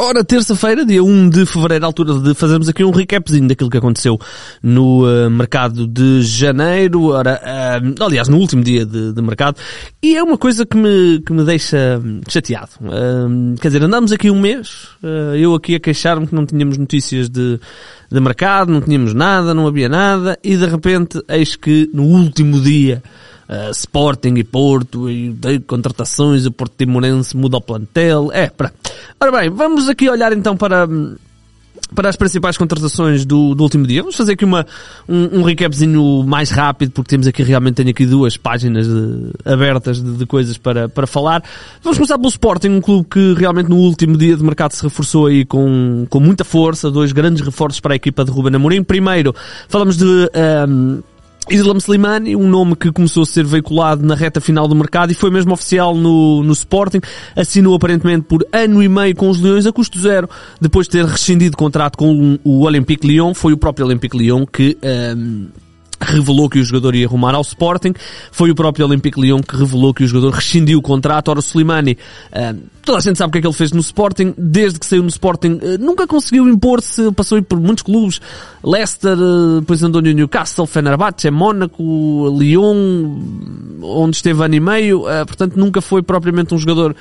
Ora, terça-feira, dia 1 de fevereiro, altura de fazermos aqui um recapzinho daquilo que aconteceu no uh, mercado de janeiro, ora, uh, aliás, no último dia de, de, mercado, e é uma coisa que me, que me deixa chateado. Uh, quer dizer, andamos aqui um mês, eu aqui a queixar-me que não tínhamos notícias de, de mercado, não tínhamos nada, não havia nada, e de repente, eis que no último dia, uh, Sporting e Porto, e de contratações, o Porto Timorense muda o plantel. É, para. Ora bem, vamos aqui olhar então para, para as principais contratações do, do último dia. Vamos fazer aqui uma, um, um recapzinho mais rápido, porque temos aqui realmente, tenho aqui duas páginas de, abertas de, de, coisas para, para falar. Vamos começar pelo Sporting, um clube que realmente no último dia de mercado se reforçou aí com, com muita força, dois grandes reforços para a equipa de Ruben Amorim. Primeiro, falamos de, um, Islam Slimani, um nome que começou a ser veiculado na reta final do mercado e foi mesmo oficial no, no Sporting, assinou aparentemente por ano e meio com os Leões a custo zero, depois de ter rescindido contrato com o Olympique Lyon, foi o próprio Olympique Lyon que um, revelou que o jogador ia arrumar ao Sporting, foi o próprio Olympique Lyon que revelou que o jogador rescindiu o contrato, ora o Slimani um, Toda a gente sabe o que é que ele fez no Sporting, desde que saiu no Sporting, eh, nunca conseguiu impor-se, passou por muitos clubes, Leicester, eh, depois andou no Newcastle, Fenerbahçe, Mónaco, Lyon, onde esteve ano e meio, eh, portanto nunca foi propriamente um jogador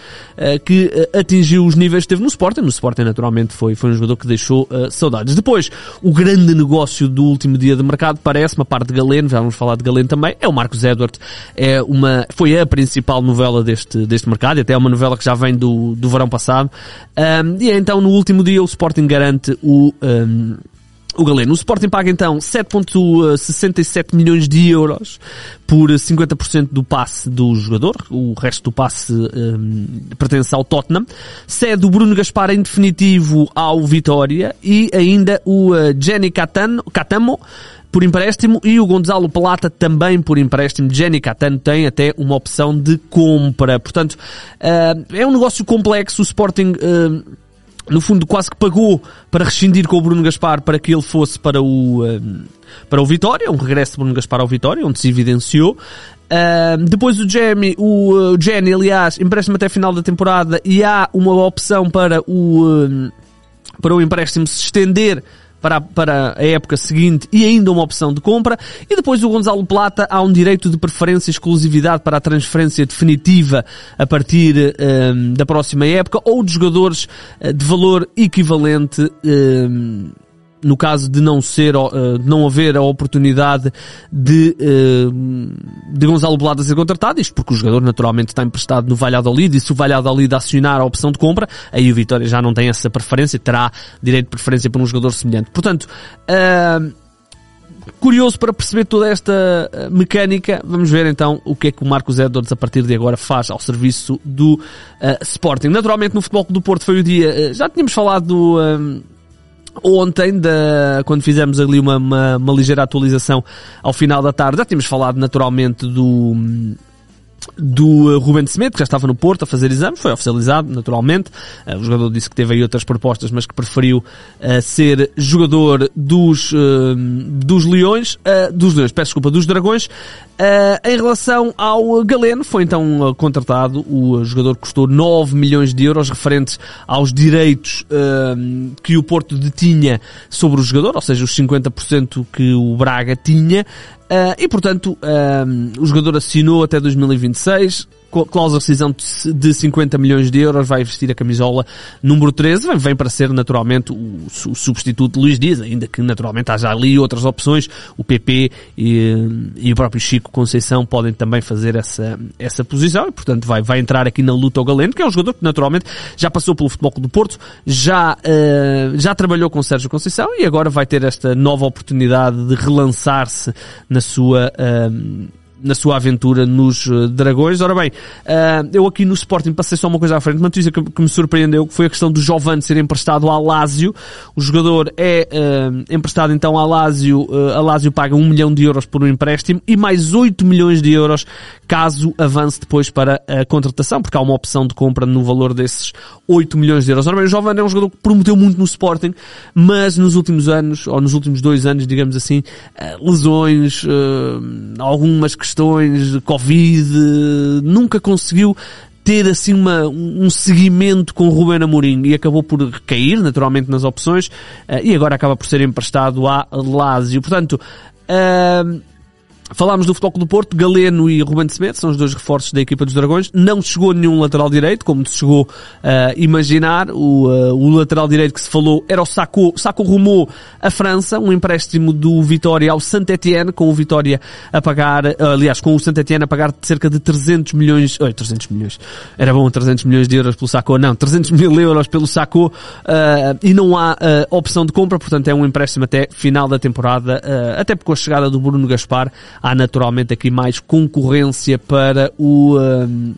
que atingiu os níveis que teve no Sporting, no Sporting naturalmente foi, foi um jogador que deixou saudades. Depois, o grande negócio do último dia de mercado, parece-me, a parte de Galeno, já vamos falar de Galeno também, é o Marcos Edward, é uma, foi a principal novela deste, deste mercado, até é uma novela que já vem do do, verão passado. Um, e então no último dia o Sporting garante o, um, o Galeno. O Sporting paga então 7.67 milhões de euros por 50% do passe do jogador. O resto do passe um, pertence ao Tottenham. Cede o Bruno Gaspar em definitivo ao Vitória e ainda o uh, Jenny Catano, Catamo por empréstimo e o Gonzalo Plata também por empréstimo. Jenny Catano tem até uma opção de compra. Portanto, uh, é um negócio complexo. O Sporting uh, no fundo quase que pagou para rescindir com o Bruno Gaspar para que ele fosse para o uh, para o Vitória, um regresso de Bruno Gaspar ao Vitória, onde se evidenciou. Uh, depois o Jamie, o, o Jenny, aliás, empréstimo até final da temporada e há uma opção para o para o empréstimo se estender para, para a época seguinte e ainda uma opção de compra. E depois o Gonzalo Plata há um direito de preferência e exclusividade para a transferência definitiva a partir um, da próxima época ou de jogadores eh, de valor equivalente um, no caso de não ser, de não haver a oportunidade de, uh, de Gonzalo Belada ser contratado, isto porque o jogador naturalmente está emprestado no Valladolid e se o Valladolid acionar a opção de compra, aí o Vitória já não tem essa preferência, terá direito de preferência para um jogador semelhante. Portanto, uh, curioso para perceber toda esta mecânica. Vamos ver então o que é que o Marcos Edwards a partir de agora faz ao serviço do Sporting. Naturalmente no Futebol do Porto foi o dia, já tínhamos falado do, Ontem, da, quando fizemos ali uma, uma, uma ligeira atualização ao final da tarde, já tínhamos falado naturalmente do, do uh, Ruben Semedo, que já estava no Porto a fazer exames, foi oficializado, naturalmente. Uh, o jogador disse que teve aí outras propostas, mas que preferiu uh, ser jogador dos, dos Leões, dos Leões, peço desculpa, dos Dragões. em relação ao Galeno, foi então contratado, o jogador custou 9 milhões de euros referentes aos direitos que o Porto detinha sobre o jogador, ou seja, os 50% que o Braga tinha, Uh, e portanto, uh, o jogador assinou até 2026, cláusula de rescisão de 50 milhões de euros, vai vestir a camisola número 13, vem para ser naturalmente o, substituto de Luís Dias, ainda que naturalmente haja ali outras opções, o PP e, e o próprio Chico Conceição podem também fazer essa, essa posição e portanto vai, vai entrar aqui na luta ao Galeno, que é um jogador que naturalmente já passou pelo Futebol do Porto, já, uh, já trabalhou com Sérgio Conceição e agora vai ter esta nova oportunidade de relançar-se na sua uh, na sua aventura nos uh, Dragões. Ora bem, uh, eu aqui no Sporting passei só uma coisa à frente, uma notícia que, me surpreendeu, que foi a questão do Giovanni ser emprestado ao Lazio. O jogador é uh, emprestado então ao uh, a Lazio paga 1 milhão de euros por um empréstimo e mais 8 milhões de euros caso avance depois para a contratação, porque há uma opção de compra no valor desses 8 milhões de euros. Ora bem, o Giovanni é um jogador que prometeu muito no Sporting, mas nos últimos anos, ou nos últimos dois anos, digamos assim, lesões, algumas questões questões Covid, nunca conseguiu ter assim uma, um seguimento com o Ruben Amorim e acabou por cair naturalmente nas opções uh, e agora acaba por ser emprestado à Lazio. Portanto, uh, Falámos do Futebol do Porto, Galeno e Ruben Semedo, são os dois reforços da equipa dos Dragões. Não chegou nenhum lateral direito, como se chegou a uh, imaginar. O, uh, o, lateral direito que se falou era o Saco, Saco rumou a França, um empréstimo do Vitória ao Saint-Etienne, com o Vitória a pagar, uh, aliás, com o Saint-Etienne a pagar cerca de 300 milhões, oi, 300 milhões, era bom 300 milhões de euros pelo Saco, não, 300 mil euros pelo Saco, e não há opção de compra, portanto é um empréstimo até final da temporada, até porque com a chegada do Bruno Gaspar, há naturalmente aqui mais concorrência para o, um,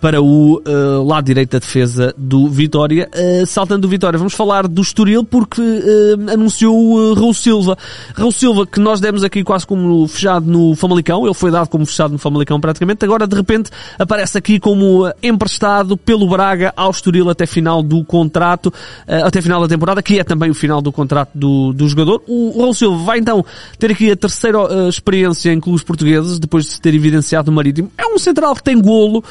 para o uh, lado direito da defesa do Vitória. Uh, saltando do Vitória, vamos falar do Estoril porque uh, anunciou o Raul Silva. Raul Silva que nós demos aqui quase como fechado no Famalicão, ele foi dado como fechado no Famalicão praticamente, agora de repente aparece aqui como emprestado pelo Braga ao Estoril até final do contrato, até final da temporada, que é também o final do contrato do, do jogador. O Raul Silva vai então ter aqui a terceira experiência em clubes portugueses, depois de se ter evidenciado no Marítimo. É um central que tem golo,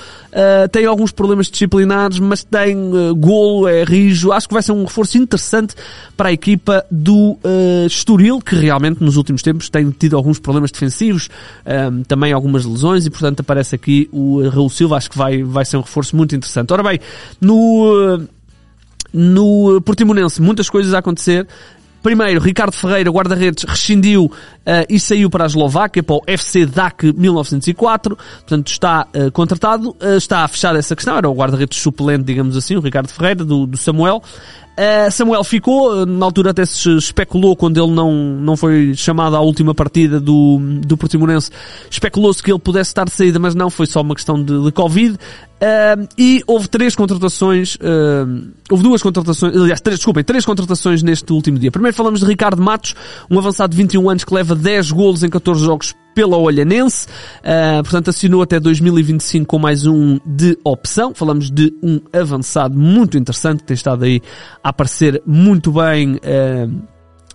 Uh, tem alguns problemas disciplinares, mas tem uh, golo, é rijo. Acho que vai ser um reforço interessante para a equipa do uh, Estoril, que realmente nos últimos tempos tem tido alguns problemas defensivos, também algumas lesões e portanto aparece aqui o Raul Silva. Acho que vai, vai ser um reforço muito interessante. Ora bem, no no Portimonense muitas coisas a acontecer. Primeiro, Ricardo Ferreira, guarda-redes, rescindiu uh, e saiu para a Eslováquia, para o FC DAC 1904. Portanto, está uh, contratado. Uh, está fechada essa questão. Era o guarda-redes suplente, digamos assim, o Ricardo Ferreira, do, do Samuel. Samuel ficou, na altura até se especulou quando ele não, não foi chamado à última partida do, do Portimonense, especulou-se que ele pudesse estar de saída, mas não, foi só uma questão de, de Covid. Uh, e houve três contratações, uh, houve duas contratações, aliás, três, desculpem, três contratações neste último dia. Primeiro falamos de Ricardo Matos, um avançado de 21 anos que leva 10 golos em 14 jogos pela Olhanense, uh, portanto assinou até 2025 com mais um de opção. Falamos de um avançado muito interessante que tem estado aí a aparecer muito bem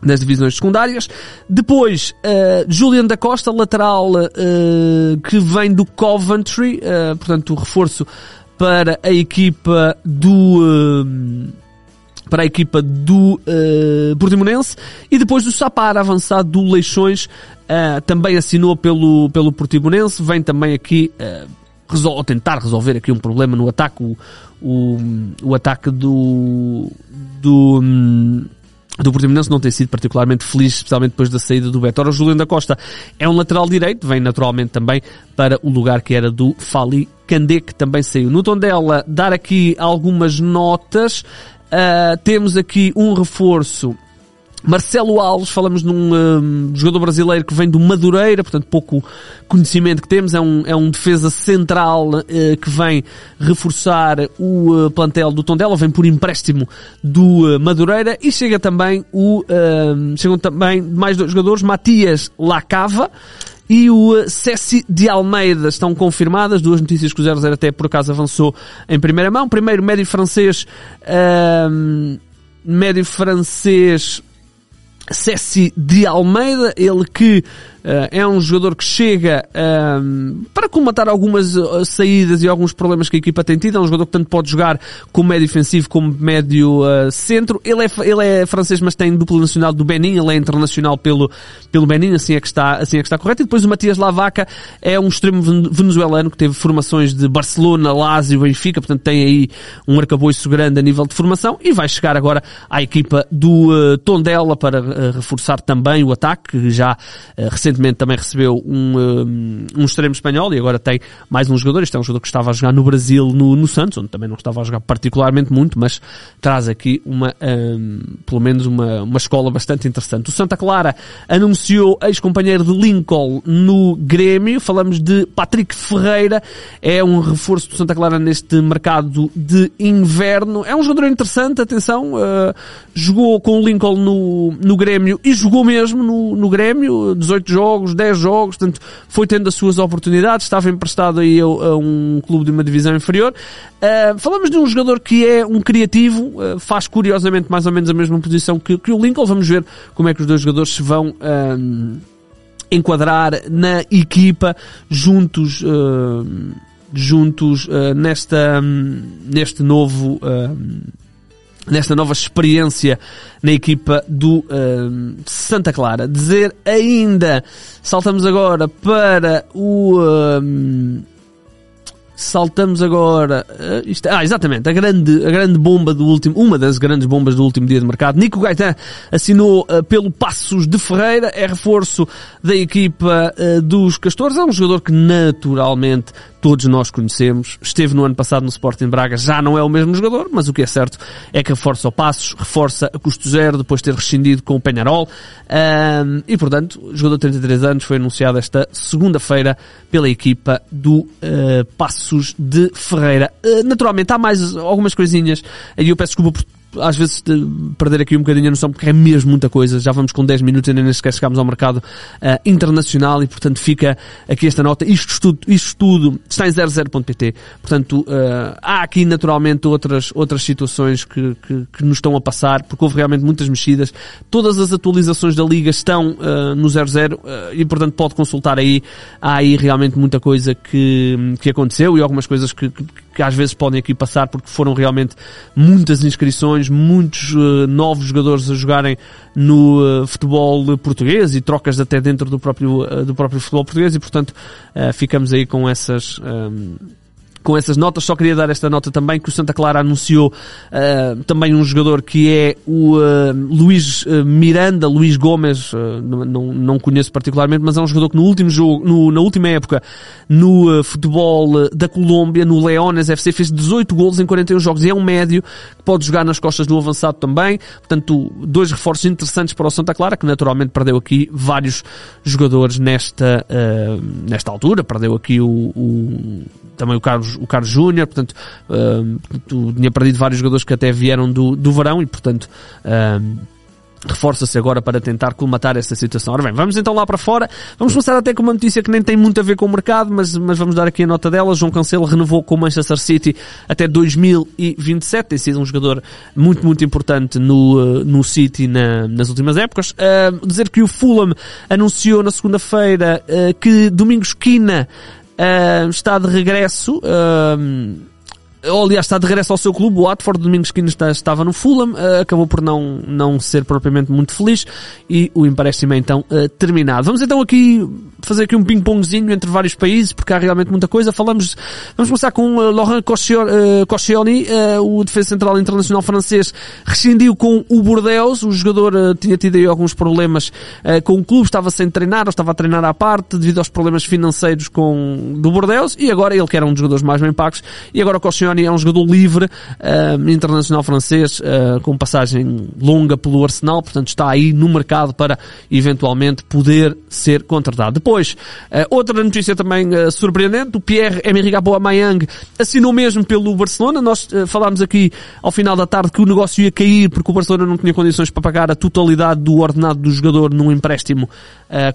nas divisões secundárias. Depois, uh, Julian da Costa, lateral uh, que vem do Coventry, uh, portanto reforço para a equipa do para a equipa do Portimonense e depois do Sapar avançado do Leixões também assinou pelo, pelo Portimonense vem também aqui resol tentar resolver aqui um problema no ataque o, o, o ataque do do um, do Portimonense não tem sido particularmente feliz, especialmente depois da saída do Beto. O Juliano da Costa é um lateral direito, vem naturalmente também para o lugar que era do Fali Candé, que também saiu. No tom dela, dar aqui algumas notas. Uh, temos aqui um reforço Marcelo Alves, falamos num um, jogador brasileiro que vem do Madureira, portanto pouco conhecimento que temos, é um, é um defesa central uh, que vem reforçar o uh, plantel do Tondela, vem por empréstimo do uh, Madureira. E chega também o, chegam também mais dois jogadores, Matias Lacava, e o Cessi de Almeida. Estão confirmadas, duas notícias que o 00 até por acaso avançou em primeira mão. Primeiro, médio francês, um, médio francês Cessi de Almeida, ele que é um jogador que chega uh, para comatar algumas uh, saídas e alguns problemas que a equipa tem tido. É um jogador que tanto pode jogar como médio ofensivo como médio uh, centro. Ele é, ele é francês, mas tem duplo nacional do Benin. Ele é internacional pelo, pelo Benin, assim é que está, assim é que está correto. E depois o Matias Lavaca é um extremo venezuelano que teve formações de Barcelona, Lazio, Benfica. Portanto, tem aí um arcabouço grande a nível de formação e vai chegar agora à equipa do Tondela para reforçar também o ataque, que já recentemente recentemente também recebeu um, um, um extremo espanhol e agora tem mais um jogador. Este é um jogador que estava a jogar no Brasil, no, no Santos, onde também não estava a jogar particularmente muito, mas traz aqui uma, um, pelo menos uma, uma escola bastante interessante. O Santa Clara anunciou ex-companheiro de Lincoln no Grêmio. Falamos de Patrick Ferreira. É um reforço do Santa Clara neste mercado de inverno. É um jogador interessante, atenção. Uh, jogou com o Lincoln no, no Grêmio e jogou mesmo no, no Grêmio. 18 jogos jogos, 10 jogos, portanto, foi tendo as suas oportunidades, estava emprestado aí a, a um clube de uma divisão inferior. Uh, falamos de um jogador que é um criativo, uh, faz curiosamente mais ou menos a mesma posição que, que, o Lincoln, vamos ver como é que os dois jogadores se vão uh, enquadrar na equipa juntos juntos uh, nesta, um, neste novo, uh, nesta nova experiência na equipa do uh, Santa Clara. Dizer ainda, saltamos agora para o saltamos agora. Uh, isto, ah, exatamente, a grande, a grande bomba do último, uma das grandes bombas do último dia de mercado. Nico Gaetan assinou uh, pelo Passos de Ferreira, é reforço da equipa uh, dos Castores. É um jogador que naturalmente todos nós conhecemos. Esteve no ano passado no Sporting Braga, já não é o mesmo jogador, mas o que é certo é que reforça o Passos, reforça a custo zero depois de ter rescindido com o Penharol. E portanto, jogador de 33 anos foi anunciado esta segunda-feira pela equipa do uh, De Ferreira. Uh, naturalmente, há mais algumas coisinhas, e eu peço desculpa por às vezes de perder aqui um bocadinho a noção porque é mesmo muita coisa. Já vamos com 10 minutos e nem sequer chegámos ao mercado uh, internacional e portanto fica aqui esta nota. Isto tudo, isto tudo está em 00.pt. Portanto, uh, há aqui naturalmente outras, outras situações que, que, que, nos estão a passar porque houve realmente muitas mexidas. Todas as atualizações da Liga estão uh, no 00 e portanto pode consultar aí. Há aí realmente muita coisa que, que aconteceu e algumas coisas que, que, que às vezes podem aqui passar porque foram realmente muitas inscrições muitos uh, novos jogadores a jogarem no uh, futebol português e trocas até dentro do próprio, uh, do próprio futebol português e portanto ficamos aí com essas, ehm, com essas notas. Só queria dar esta nota também que o Santa Clara anunciou uh, também um jogador que é o uh, Luís uh, Miranda, Luís Gomes, não, não conheço particularmente, mas é um jogador que no último jogo, no, na última época, no futebol da Colômbia, no Leones FC, fez 18 golos em 41 jogos e é um médio que pode jogar nas costas do avançado também. Portanto, dois reforços interessantes para o Santa Clara, que naturalmente perdeu aqui vários jogadores nesta, nesta altura. Perdeu aqui o, o também o Carlos, o Carlos Júnior, portanto, uh, tinha perdido vários jogadores que até vieram do, do verão e, portanto, uh, reforça-se agora para tentar colmatar essa situação. Ora bem, vamos então lá para fora. Vamos começar até com uma notícia que nem tem muito a ver com o mercado, mas, mas vamos dar aqui a nota dela. João Cancelo renovou com o Manchester City até 2027. Tem sido um jogador muito, muito importante no, uh, no City na, nas últimas épocas. Uh, dizer que o Fulham anunciou na segunda-feira uh, que Domingos Quina está de regresso. Uh, ou aliás está de regresso ao seu clube, o Watford, Domingos Quines estava no Fulham, uh, acabou por não, não ser propriamente muito feliz e o empréstimo é então uh, terminado. Vamos então aqui fazer aqui um ping-pongzinho entre vários países, porque há realmente muita coisa. Falamos, vamos começar com uh, Laurent Koscielny, o defesa central internacional francês, rescindiu com o Bordeaux, o jogador tinha tido aí alguns problemas com o clube, estava sem treinar, ou estava a treinar à parte, devido aos problemas financeiros com, do Bordeaux, e agora ele que era um dos jogadores mais bem pagos, e agora o Koscielny é um jogador livre, uh, internacional francês, uh, com passagem longa pelo Arsenal, portanto está aí no mercado para eventualmente poder ser contratado. Depois, uh, outra notícia também surpreendente, o Pierre-Emerick Aubameyang assinou mesmo pelo Barcelona. Nós falámos aqui ao final da tarde que o negócio ia cair porque o Barcelona não tinha condições para pagar a totalidade do ordenado do jogador num empréstimo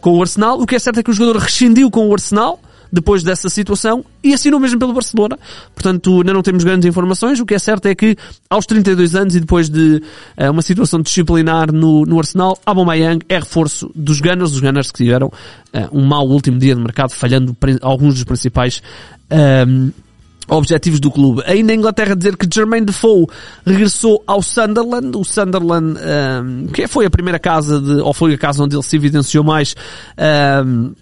com o Arsenal. O que é certo é que o jogador rescindiu com o Arsenal, depois dessa situação e assinou mesmo pelo Barcelona. Portanto, ainda não temos grandes informações. O que é certo é que aos 32 anos e depois de uh, uma situação disciplinar no, no Arsenal, Aubameyang é reforço dos Gunners, os Gunners que tiveram uh, um mau último dia de mercado, falhando alguns dos principais um, objetivos do clube. Ainda em Inglaterra dizer que Jermaine Defoe regressou ao Sunderland, o Sunderland, um, que foi a primeira casa de, ou foi a casa onde ele se evidenciou mais, um, uh,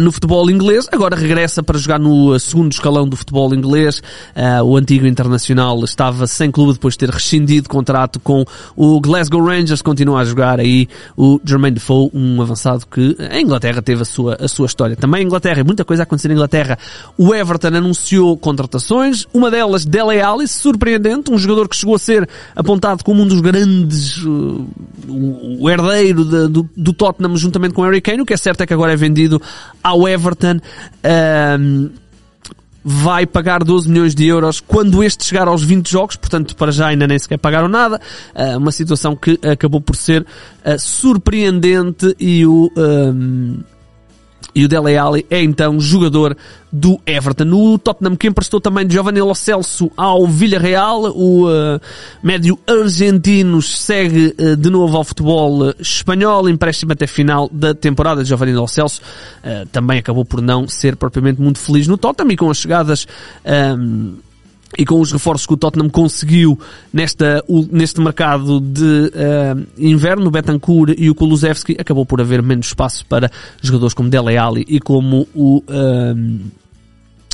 no futebol inglês, agora regressa para jogar no uh, segundo escalão do futebol inglês. Uh, o antigo internacional estava sem clube depois de ter rescindido contrato com o Glasgow Rangers, continua a jogar aí o Jermaine Defoe, um avançado que a Inglaterra teve a sua, a sua história. Também em Inglaterra, muita coisa a acontecer em Inglaterra. O Everton anunciou contratações, uma delas Dele Alli, surpreendente, um jogador que chegou a ser apontado como um dos grandes, uh, o herdeiro de, do, do Tottenham juntamente com o Harry Kane, o que é certo é que agora é vendido ao Everton. Um, vai pagar 12 milhões de euros quando este chegar aos 20 jogos, portanto para já ainda nem sequer pagaram nada, uh, uma situação que acabou por ser uh, surpreendente e o, e o Dele Alli é então jogador do Everton. O Tottenham que emprestou também Giovanni Lo Celso ao Villarreal, o uh, médio argentino segue uh, de novo ao futebol uh, espanhol, empréstimo até final da temporada. Giovanni Lo Celso uh, também acabou por não ser propriamente muito feliz no Tottenham e com as chegadas um, e com os reforços que o Tottenham conseguiu nesta, neste mercado de uh, inverno, o Betancourt e o Kulusevski, acabou por haver menos espaço para jogadores como Dele Alli e como o uh,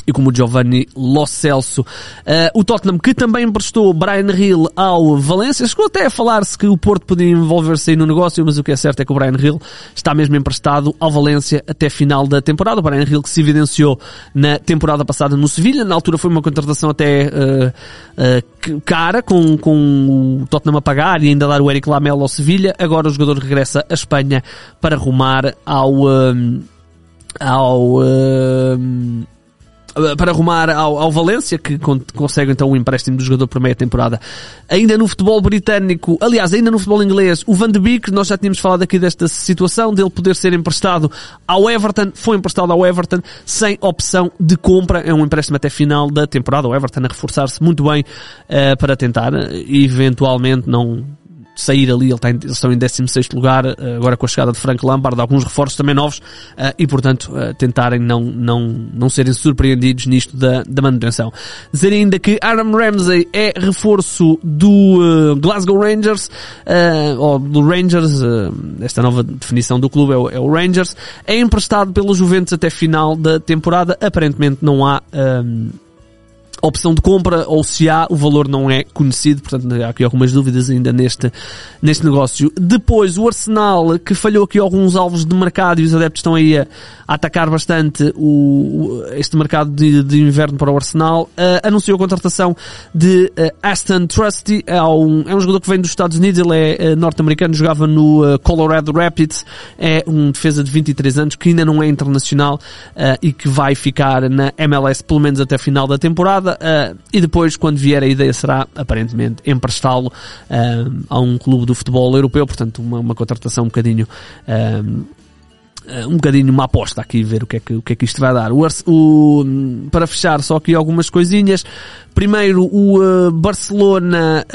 e como o Giovanni Lo Celso. Uh, o Tottenham que também emprestou Brian Hill ao Valência. Chegou até a falar-se que o Porto podia envolver-se aí no negócio, mas o que é certo é que o Brian Hill está mesmo emprestado ao Valência até final da temporada. O Brian Hill que se evidenciou na temporada passada no Sevilha. Na altura foi uma contratação até uh, uh, cara, com, com o Tottenham a pagar e ainda dar o Eric Lamela ao Sevilha. Agora o jogador regressa à Espanha para rumar ao... ao para arrumar ao, ao Valência, que con consegue então o empréstimo do jogador por meia temporada. Ainda no futebol britânico, aliás, ainda no futebol inglês, o Van de Beek, nós já tínhamos falado aqui desta situação, dele poder ser emprestado ao Everton, foi emprestado ao Everton sem opção de compra, é um empréstimo até final da temporada, o Everton a reforçar-se muito bem uh, para tentar, eventualmente, não sair ali, ele está em, eles estão em 16 lugar, eh, agora com a chegada de Frank Lampard, alguns reforços também novos, eh, e portanto eh, tentarem não, não, não serem surpreendidos nisto da, da manutenção. Dizer ainda que Aaron Ramsey é reforço do Glasgow Rangers, ou do Rangers, esta nova definição do clube é o, é o, Rangers, é emprestado pelo Juventus até final da temporada, aparentemente não há opção de compra ou se há, o valor não é conhecido, portanto há aqui algumas dúvidas ainda neste, neste negócio. Depois, o Arsenal, que falhou aqui alguns alvos de mercado e os adeptos estão aí a, a atacar bastante o, este mercado de, de inverno para o Arsenal, uh, anunciou a contratação de uh, Aston Trusty, é um, é um jogador que vem dos Estados Unidos, ele é uh, norte-americano, jogava no Colorado Rapids, é um defesa de 23 anos que ainda não é internacional e que vai ficar na MLS pelo menos até final da temporada uh, e depois, quando vier, a ideia será, aparentemente, emprestá-lo uh, a um clube do futebol europeu, portanto, uma, uma contratação um bocadinho. Uh, um bocadinho uma aposta aqui, ver o que é que, o que, é que isto vai dar. O, o, para fechar, só aqui algumas coisinhas. Primeiro, o Barcelona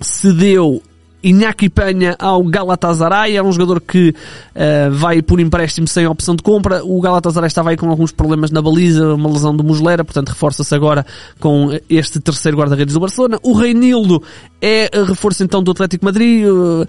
cedeu Iñaki Penha ao Galatasaray, é um jogador que uh, vai por empréstimo sem opção de compra. O Galatasaray estava aí com alguns problemas na baliza, uma lesão de musleira, portanto reforça-se agora com este terceiro guarda-redes do Barcelona. O Reinildo é reforço então do Atlético Madrid. Uh,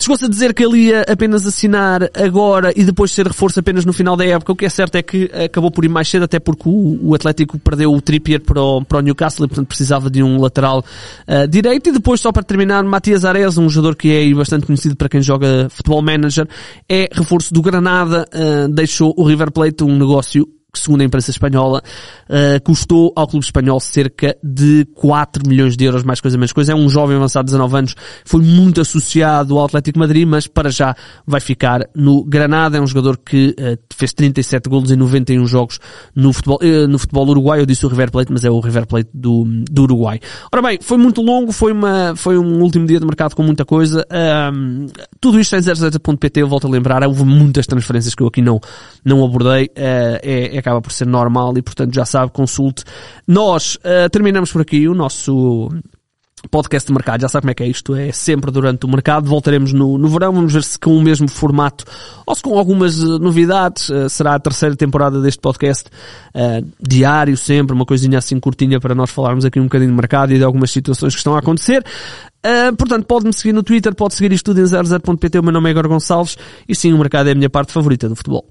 Chegou-se a dizer que ele ia apenas assinar agora e depois ser reforço apenas no final da época. O que é certo é que acabou por ir mais cedo, até porque o, o Atlético perdeu o Trippier para o, para o Newcastle e, portanto, precisava de um lateral uh, direito. E depois, só para terminar, Matias Ares, um jogador que é bastante conhecido para quem joga futebol manager, é reforço do Granada, uh, deixou o River Plate um negócio que segundo a imprensa espanhola, uh, custou ao clube espanhol cerca de 4 milhões de euros, mais coisa menos coisa. É um jovem avançado de 19 anos, foi muito associado ao Atlético Madrid, mas para já vai ficar no Granada. É um jogador que uh, fez 37 golos em 91 jogos no futebol, uh, no futebol uruguai. Eu disse o River Plate, mas é o River Plate do, do Uruguai. Ora bem, foi muito longo, foi uma, foi um último dia de mercado com muita coisa. tudo isto em 00.pt, eu volto a lembrar, houve muitas transferências que eu aqui não, não abordei. é, acaba por ser normal e, portanto, já sabe, consulte. Nós uh, terminamos por aqui o nosso podcast de mercado, já sabe como é que é isto, é sempre durante o mercado, voltaremos no, no verão, vamos ver se com o mesmo formato ou se com algumas uh, novidades, uh, será a terceira temporada deste podcast, uh, diário sempre, uma coisinha assim curtinha para nós falarmos aqui um bocadinho de mercado e de algumas situações que estão a acontecer. Uh, portanto, pode-me seguir no Twitter, pode seguir isto tudo em 00.pt, o meu nome é Igor Gonçalves e sim, o mercado é a minha parte favorita do futebol.